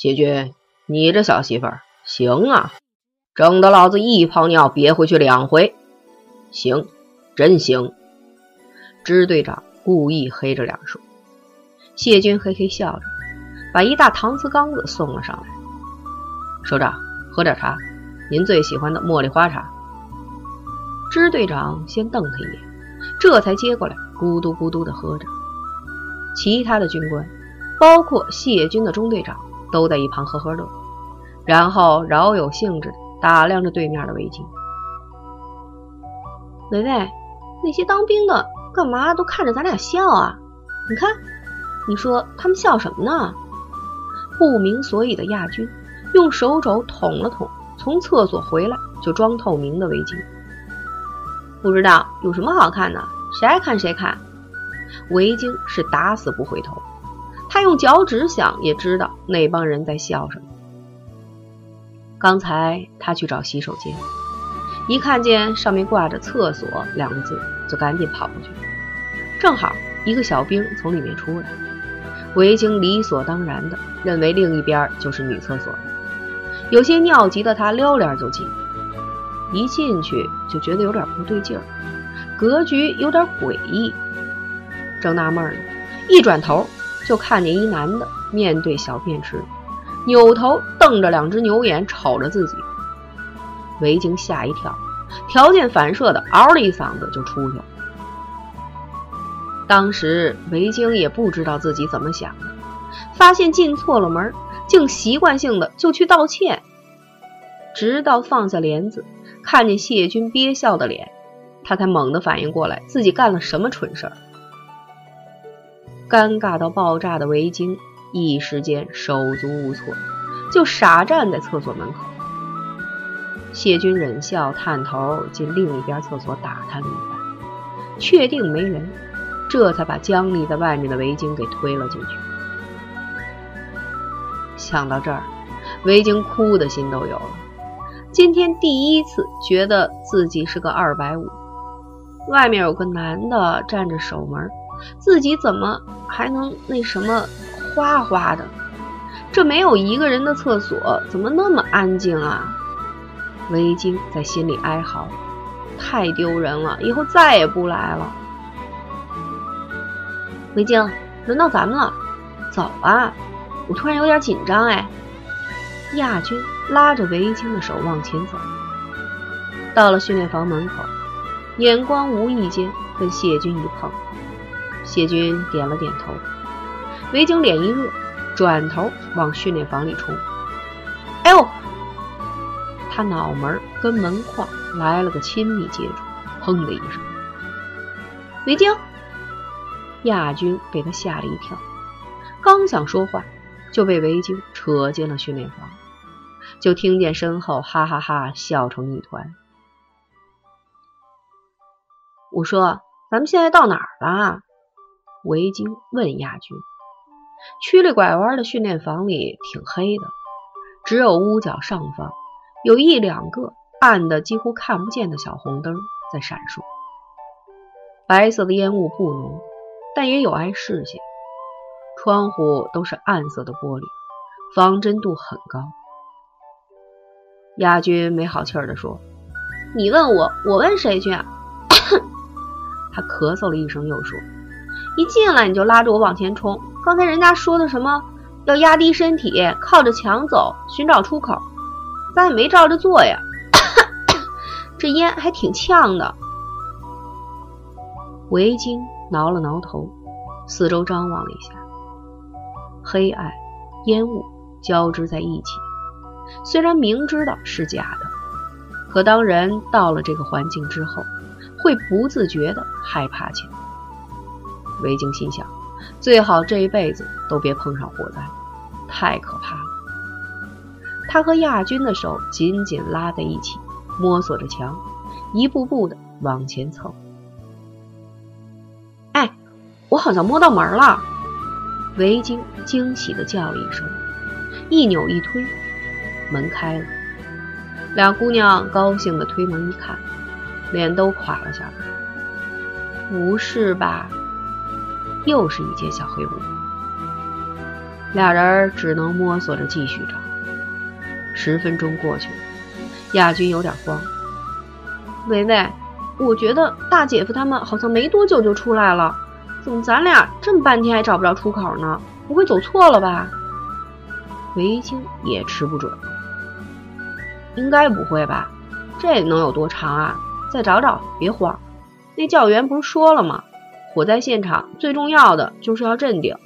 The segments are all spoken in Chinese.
谢军，你这小媳妇儿行啊，整得老子一泡尿憋回去两回。行，真行。支队长故意黑着脸说。谢军嘿嘿笑着，把一大搪瓷缸子送了上来。首长，喝点茶，您最喜欢的茉莉花茶。支队长先瞪他一眼，这才接过来，咕嘟咕嘟的喝着。其他的军官，包括谢军的中队长。都在一旁呵呵乐，然后饶有兴致打量着对面的围巾。维维，那些当兵的干嘛都看着咱俩笑啊？你看，你说他们笑什么呢？不明所以的亚军用手肘捅了捅从厕所回来就装透明的围巾。不知道有什么好看的，谁爱看谁看。围巾是打死不回头。他用脚趾想也知道那帮人在笑什么。刚才他去找洗手间，一看见上面挂着“厕所”两个字，就赶紧跑过去。正好一个小兵从里面出来，维京理所当然的认为另一边就是女厕所。有些尿急的他撩帘就进，一进去就觉得有点不对劲儿，格局有点诡异。正纳闷呢，一转头。就看见一男的面对小便池，扭头瞪着两只牛眼瞅着自己。维京吓一跳，条件反射的嗷了一嗓子就出去了。当时维京也不知道自己怎么想的，发现进错了门，竟习惯性的就去道歉。直到放下帘子，看见谢军憋笑的脸，他才猛地反应过来自己干了什么蠢事儿。尴尬到爆炸的围巾，一时间手足无措，就傻站在厕所门口。谢军忍笑，探头进另一边厕所打探了一番，确定没人，这才把僵立在外面的围巾给推了进去。想到这儿，围巾哭的心都有了。今天第一次觉得自己是个二百五，外面有个男的站着守门。自己怎么还能那什么哗哗的？这没有一个人的厕所怎么那么安静啊？维京在心里哀嚎，太丢人了，以后再也不来了。维京，轮到咱们了，走啊！我突然有点紧张哎。亚军拉着维京的手往前走，到了训练房门口，眼光无意间跟谢军一碰。谢军点了点头，维京脸一热，转头往训练房里冲。哎呦！他脑门跟门框来了个亲密接触，砰的一声。维京，亚军被他吓了一跳，刚想说话，就被维京扯进了训练房，就听见身后哈哈哈笑成一团。我说：“咱们现在到哪儿了？”维京问亚军：“曲里拐弯的训练房里挺黑的，只有屋角上方有一两个暗的几乎看不见的小红灯在闪烁。白色的烟雾不浓，但也有碍视线。窗户都是暗色的玻璃，防真度很高。”亚军没好气儿地说：“你问我，我问谁去？”啊 他咳嗽了一声，又说。一进来你就拉着我往前冲，刚才人家说的什么要压低身体，靠着墙走，寻找出口，咱也没照着做呀。这烟还挺呛的。围巾挠了挠头，四周张望了一下，黑暗、烟雾交织在一起。虽然明知道是假的，可当人到了这个环境之后，会不自觉的害怕起来。维京心想：最好这一辈子都别碰上火灾，太可怕了。他和亚军的手紧紧拉在一起，摸索着墙，一步步的往前凑。哎，我好像摸到门了！维京惊喜的叫了一声，一扭一推，门开了。俩姑娘高兴的推门一看，脸都垮了下来。不是吧？又是一间小黑屋，俩人只能摸索着继续找。十分钟过去了，亚军有点慌。维维，我觉得大姐夫他们好像没多久就出来了，怎么咱俩这么半天还找不着出口呢？不会走错了吧？维京也吃不准，应该不会吧？这能有多长啊？再找找，别慌。那教员不是说了吗？火灾现场最重要的就是要镇定。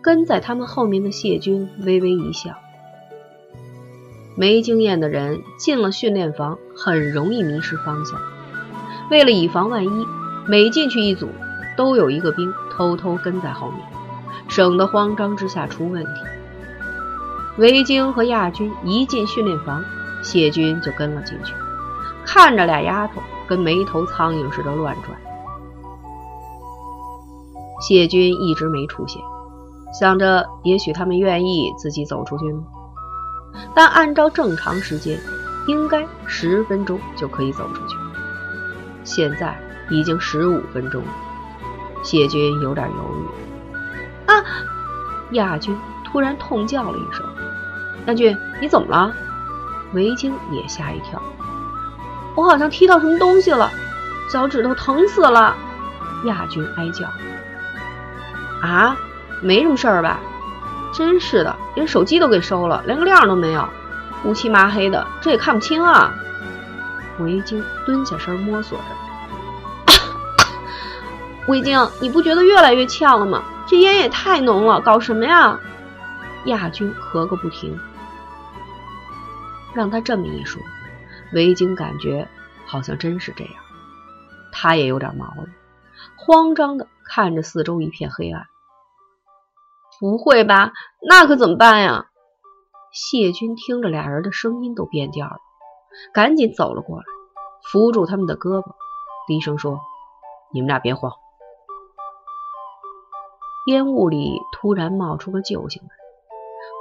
跟在他们后面的谢军微微一笑。没经验的人进了训练房，很容易迷失方向。为了以防万一，每进去一组，都有一个兵偷偷跟在后面，省得慌张之下出问题。维京和亚军一进训练房，谢军就跟了进去，看着俩丫头跟没头苍蝇似的乱转。谢军一直没出现，想着也许他们愿意自己走出去呢。但按照正常时间，应该十分钟就可以走出去。现在已经十五分钟了，谢军有点犹豫。啊！亚军突然痛叫了一声：“亚军，你怎么了？”维京也吓一跳：“我好像踢到什么东西了，脚趾头疼死了。”亚军哀叫：“啊，没什么事儿吧？”真是的，连手机都给收了，连个亮都没有，乌漆麻黑的，这也看不清啊！维京蹲下身摸索着。维京，你不觉得越来越呛了吗？这烟也太浓了，搞什么呀？亚军咳个不停。让他这么一说，维京感觉好像真是这样，他也有点毛了，慌张的看着四周一片黑暗。不会吧？那可怎么办呀？谢军听着俩人的声音都变调了，赶紧走了过来，扶住他们的胳膊，低声说：“你们俩别慌。”烟雾里突然冒出个救星来，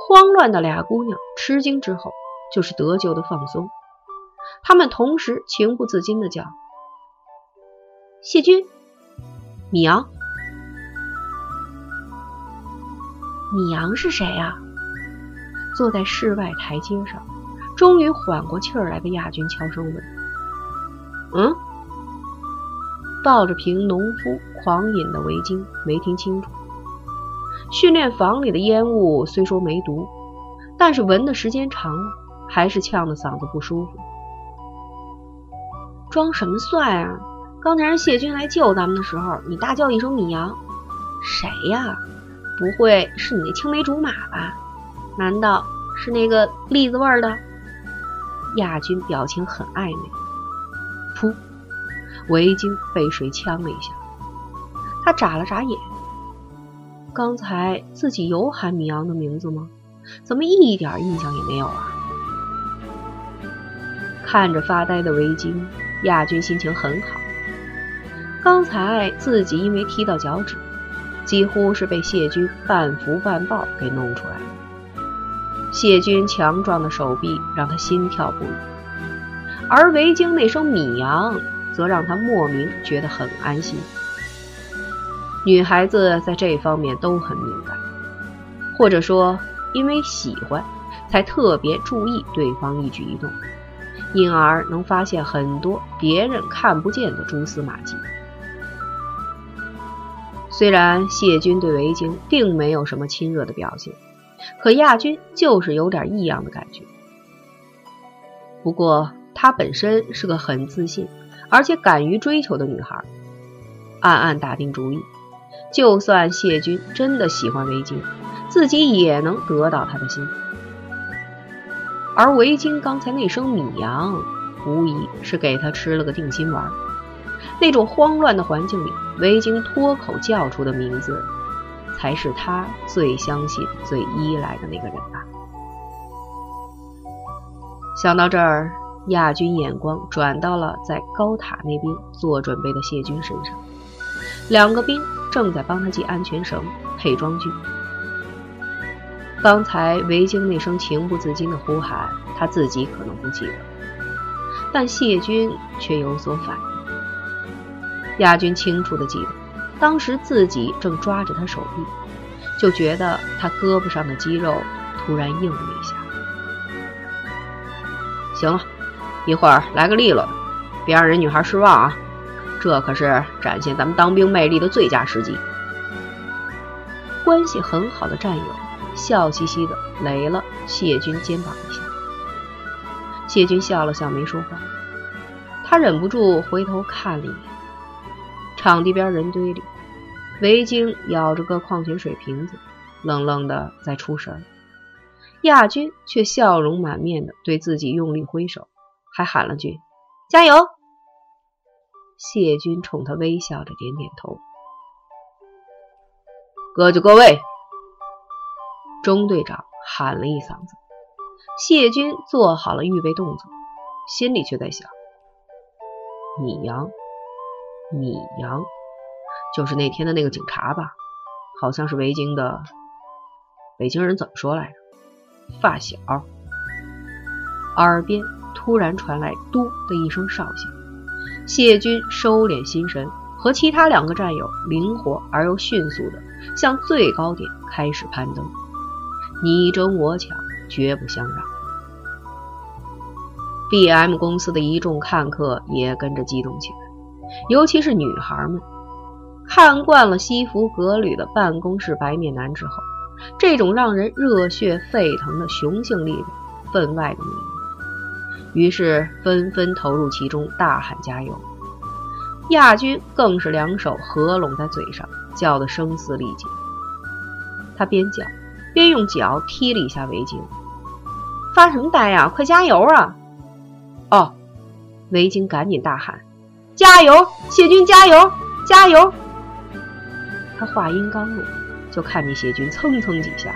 慌乱的俩姑娘吃惊之后，就是得救的放松。他们同时情不自禁的叫：“谢军，米阳。”米阳是谁呀？坐在室外台阶上，终于缓过气儿来的亚军悄声问：“嗯？”抱着瓶农夫狂饮的围巾没听清楚。训练房里的烟雾虽说没毒，但是闻的时间长了，还是呛得嗓子不舒服。装什么蒜啊？刚才让谢军来救咱们的时候，你大叫一声“米阳”，谁呀？不会是你那青梅竹马吧？难道是那个栗子味儿的？亚军表情很暧昧。噗，围巾被水呛了一下，他眨了眨眼。刚才自己有喊米阳的名字吗？怎么一点印象也没有啊？看着发呆的围巾，亚军心情很好。刚才自己因为踢到脚趾。几乎是被谢军半扶半抱给弄出来的。谢军强壮的手臂让他心跳不已，而维京那声“米阳”则让他莫名觉得很安心。女孩子在这方面都很敏感，或者说因为喜欢，才特别注意对方一举一动，因而能发现很多别人看不见的蛛丝马迹。虽然谢军对维京并没有什么亲热的表现，可亚军就是有点异样的感觉。不过她本身是个很自信，而且敢于追求的女孩，暗暗打定主意，就算谢军真的喜欢维京，自己也能得到他的心。而维京刚才那声米阳，无疑是给他吃了个定心丸。那种慌乱的环境里，维京脱口叫出的名字，才是他最相信、最依赖的那个人吧。想到这儿，亚军眼光转到了在高塔那边做准备的谢军身上。两个兵正在帮他系安全绳、配装具。刚才维京那声情不自禁的呼喊，他自己可能不记得，但谢军却有所反应。亚军清楚的记得，当时自己正抓着他手臂，就觉得他胳膊上的肌肉突然硬了一下。行了，一会儿来个利落，别让人女孩失望啊！这可是展现咱们当兵魅力的最佳时机。关系很好的战友笑嘻嘻的擂了谢军肩膀一下，谢军笑了笑没说话。他忍不住回头看了一眼，场地边人堆里，维京咬着个矿泉水瓶子，愣愣的在出神。亚军却笑容满面的对自己用力挥手，还喊了句：“加油！”谢军冲他微笑着点点头。各就各位，中队长喊了一嗓子。谢军做好了预备动作，心里却在想：米阳，米阳，就是那天的那个警察吧？好像是维京的。北京人怎么说来着？发小，耳边突然传来“嘟”的一声哨响，谢军收敛心神，和其他两个战友灵活而又迅速的向最高点开始攀登，你争我抢，绝不相让。B.M 公司的一众看客也跟着激动起来，尤其是女孩们，看惯了西服革履的办公室白面男之后。这种让人热血沸腾的雄性力量分外的迷人，于是纷纷投入其中，大喊加油。亚军更是两手合拢在嘴上，叫得声嘶力竭。他边叫边用脚踢了一下围巾。发什么呆呀？快加油啊！哦，围巾赶紧大喊：“加油，谢军加油，加油！”他话音刚落。就看见谢军蹭蹭几下，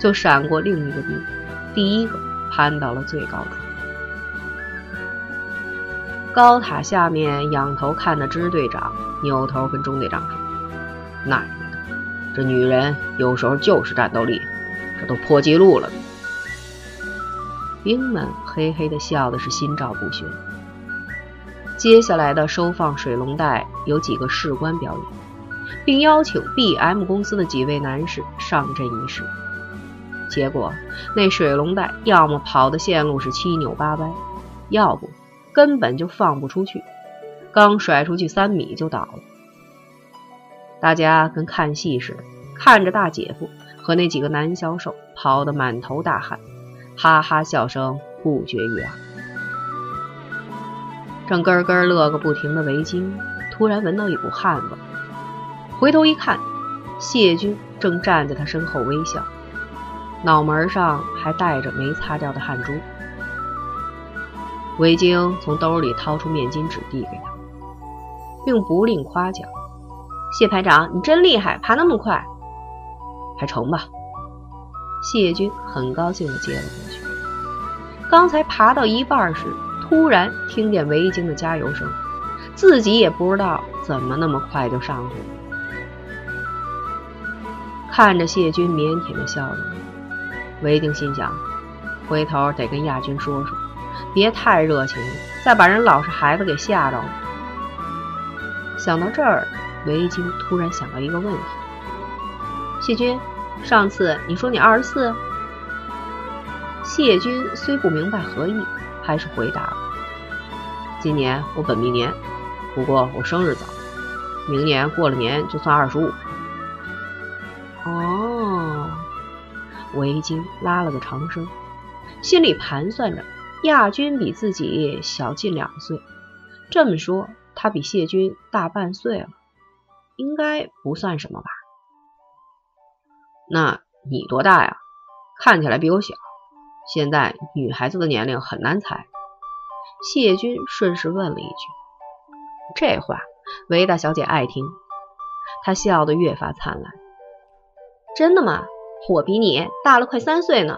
就闪过另一个兵，第一个攀到了最高处。高塔下面仰头看的支队长扭头跟中队长说：“那你看，这女人有时候就是战斗力，这都破纪录了。”兵们嘿嘿的笑的是心照不宣。接下来的收放水龙带有几个士官表演。并邀请 B.M 公司的几位男士上阵一试，结果那水龙带要么跑的线路是七扭八歪，要不根本就放不出去，刚甩出去三米就倒了。大家跟看戏似的，看着大姐夫和那几个男销售跑得满头大汗，哈哈笑声不绝于耳。正咯咯乐个不停的围巾，突然闻到一股汗味。回头一看，谢军正站在他身后微笑，脑门上还带着没擦掉的汗珠。韦京从兜里掏出面巾纸递给他，并不吝夸奖：“谢排长，你真厉害，爬那么快，还成吧？”谢军很高兴地接了过去。刚才爬到一半时，突然听见韦京的加油声，自己也不知道怎么那么快就上去了。看着谢军腼腆的笑容，韦定心想：回头得跟亚军说说，别太热情，再把人老实孩子给吓着了。想到这儿，韦京突然想到一个问题：谢军，上次你说你二十四？谢军虽不明白何意，还是回答：今年我本命年，不过我生日早，明年过了年就算二十五。哦，韦京拉了个长声，心里盘算着，亚军比自己小近两岁，这么说他比谢军大半岁了，应该不算什么吧？那你多大呀？看起来比我小。现在女孩子的年龄很难猜。谢军顺势问了一句，这话韦大小姐爱听，她笑得越发灿烂。真的吗？我比你大了快三岁呢，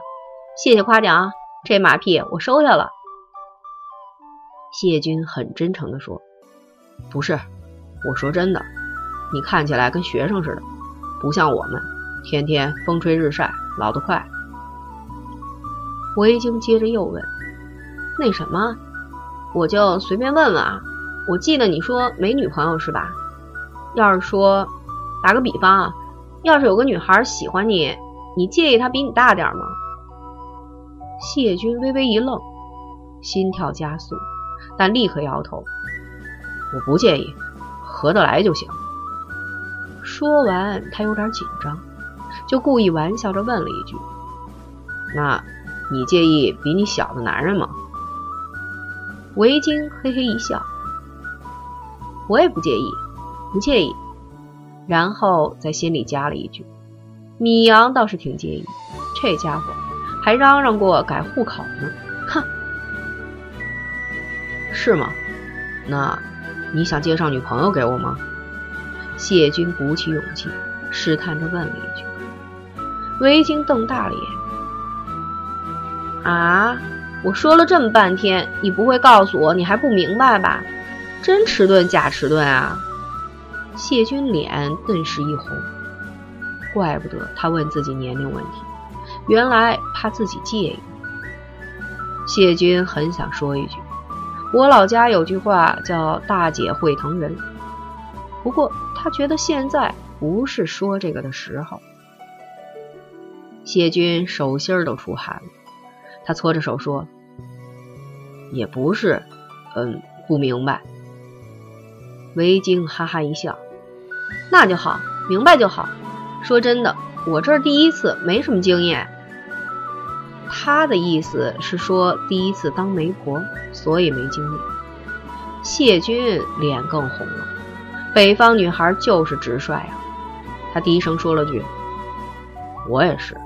谢谢夸奖，这马屁我收下了。谢军很真诚地说：“不是，我说真的，你看起来跟学生似的，不像我们，天天风吹日晒，老得快。”韦京接着又问：“那什么，我就随便问问啊，我记得你说没女朋友是吧？要是说，打个比方啊。”要是有个女孩喜欢你，你介意她比你大点吗？谢军微微一愣，心跳加速，但立刻摇头：“我不介意，合得来就行。”说完，他有点紧张，就故意玩笑着问了一句：“那，你介意比你小的男人吗？”维京嘿嘿一笑：“我也不介意，不介意。”然后在心里加了一句：“米阳倒是挺介意，这家伙。”还嚷嚷过改户口呢，哼！是吗？那你想介绍女朋友给我吗？谢军鼓起勇气，试探着问了一句。维京瞪大了眼：“啊！我说了这么半天，你不会告诉我你还不明白吧？真迟钝假迟钝啊！”谢军脸顿时一红，怪不得他问自己年龄问题。原来怕自己介意，谢军很想说一句：“我老家有句话叫‘大姐会疼人’，不过他觉得现在不是说这个的时候。”谢军手心都出汗了，他搓着手说：“也不是，嗯，不明白。”维京哈哈一笑：“那就好，明白就好。说真的。”我这第一次，没什么经验。他的意思是说第一次当媒婆，所以没经验。谢军脸更红了，北方女孩就是直率啊。他低声说了句：“我也是。”